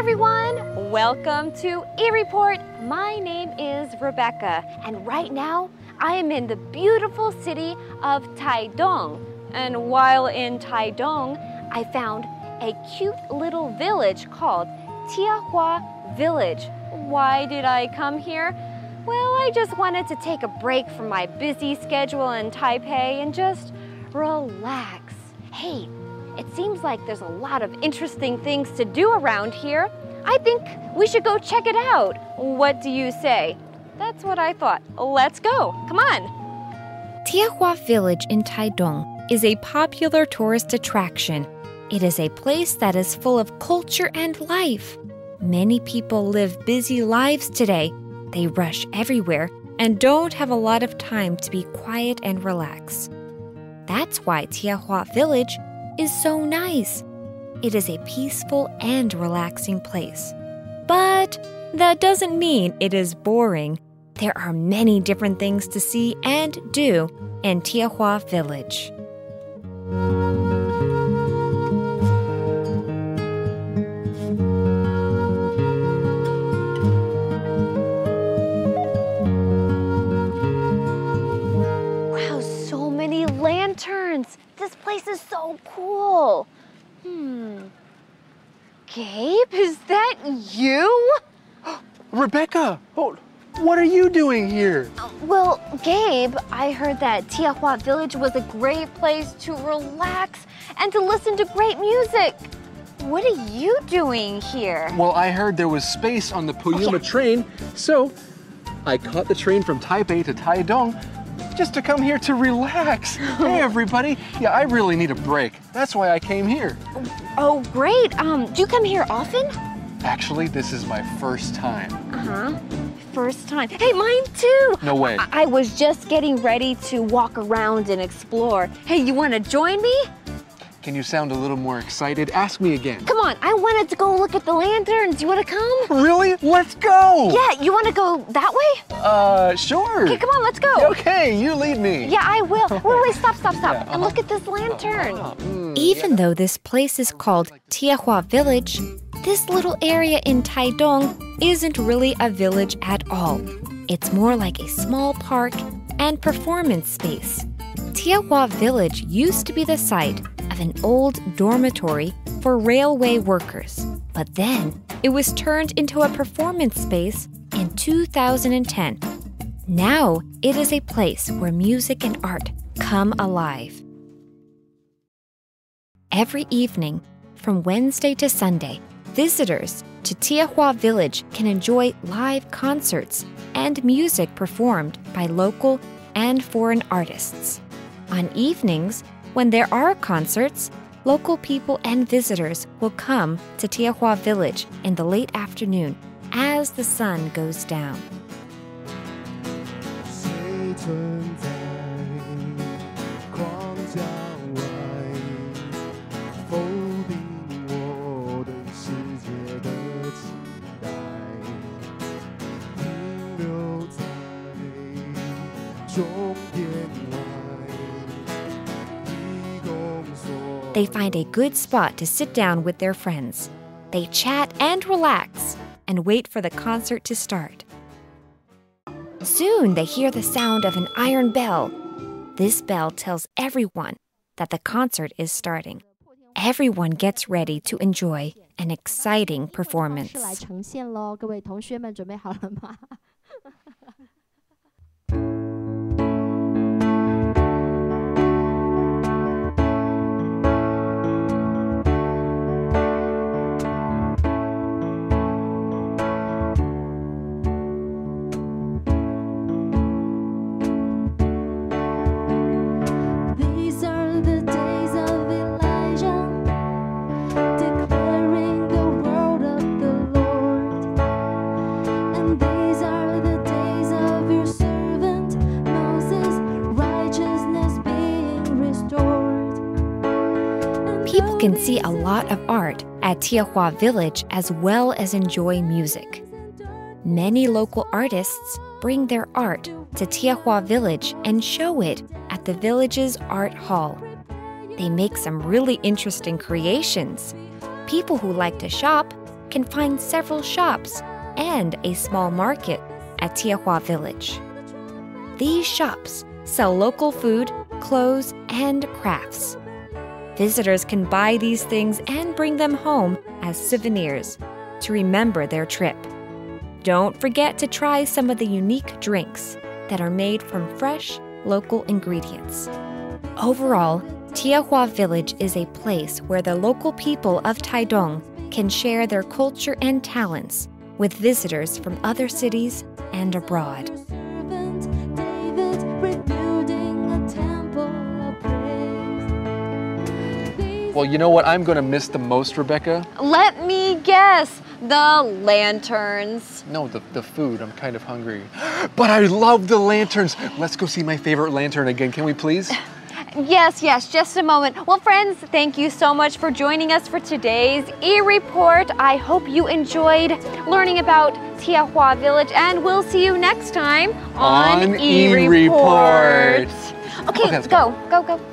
everyone. Welcome to E Report. My name is Rebecca, and right now I am in the beautiful city of Taidong. And while in Taidong, I found a cute little village called Tiehua Village. Why did I come here? Well, I just wanted to take a break from my busy schedule in Taipei and just relax. Hey, it seems like there's a lot of interesting things to do around here. I think we should go check it out. What do you say? That's what I thought. Let's go. Come on. Tiehua Village in Taidong is a popular tourist attraction. It is a place that is full of culture and life. Many people live busy lives today. They rush everywhere and don't have a lot of time to be quiet and relax. That's why Tiehua Village is so nice. It is a peaceful and relaxing place. But that doesn't mean it is boring. There are many different things to see and do in Tiehua Village. This place is so cool. Hmm. Gabe, is that you? Rebecca, oh, what are you doing here? Well, Gabe, I heard that Tiehua Village was a great place to relax and to listen to great music. What are you doing here? Well, I heard there was space on the Puyuma yeah. train, so I caught the train from Taipei to Taidong just to come here to relax. hey, everybody. Yeah, I really need a break. That's why I came here. Oh, great. Um, do you come here often? Actually, this is my first time. Uh huh. First time. Hey, mine too. No way. I, I was just getting ready to walk around and explore. Hey, you want to join me? Can you sound a little more excited? Ask me again. Come on, I wanted to go look at the lanterns. You want to come? Really? Let's go! Yeah, you want to go that way? Uh, sure. Okay, come on, let's go. Okay, you lead me. Yeah, I will. Wait, wait, stop, stop, stop. Yeah, And look at this lantern. Mm, Even though this place is called Tiehua Village, this little area in Taidong isn't really a village at all. It's more like a small park and performance space. Tiehua Village used to be the site an old dormitory for railway workers, but then it was turned into a performance space in 2010. Now it is a place where music and art come alive. Every evening, from Wednesday to Sunday, visitors to Tiehua Village can enjoy live concerts and music performed by local and foreign artists. On evenings, when there are concerts, local people and visitors will come to Tiehua Village in the late afternoon as the sun goes down. They find a good spot to sit down with their friends. They chat and relax and wait for the concert to start. Soon they hear the sound of an iron bell. This bell tells everyone that the concert is starting. Everyone gets ready to enjoy an exciting performance. Can see a lot of art at Tiehua Village as well as enjoy music. Many local artists bring their art to Tiehua Village and show it at the village's art hall. They make some really interesting creations. People who like to shop can find several shops and a small market at Tiehua Village. These shops sell local food, clothes, and crafts. Visitors can buy these things and bring them home as souvenirs to remember their trip. Don't forget to try some of the unique drinks that are made from fresh, local ingredients. Overall, Tiehua Village is a place where the local people of Taidong can share their culture and talents with visitors from other cities and abroad. Well, you know what I'm going to miss the most, Rebecca? Let me guess the lanterns. No, the, the food. I'm kind of hungry. But I love the lanterns. Let's go see my favorite lantern again, can we please? Yes, yes, just a moment. Well, friends, thank you so much for joining us for today's e report. I hope you enjoyed learning about Tiehua Village, and we'll see you next time on, On E-Report. Okay, oh, Okay, let's go, go, go.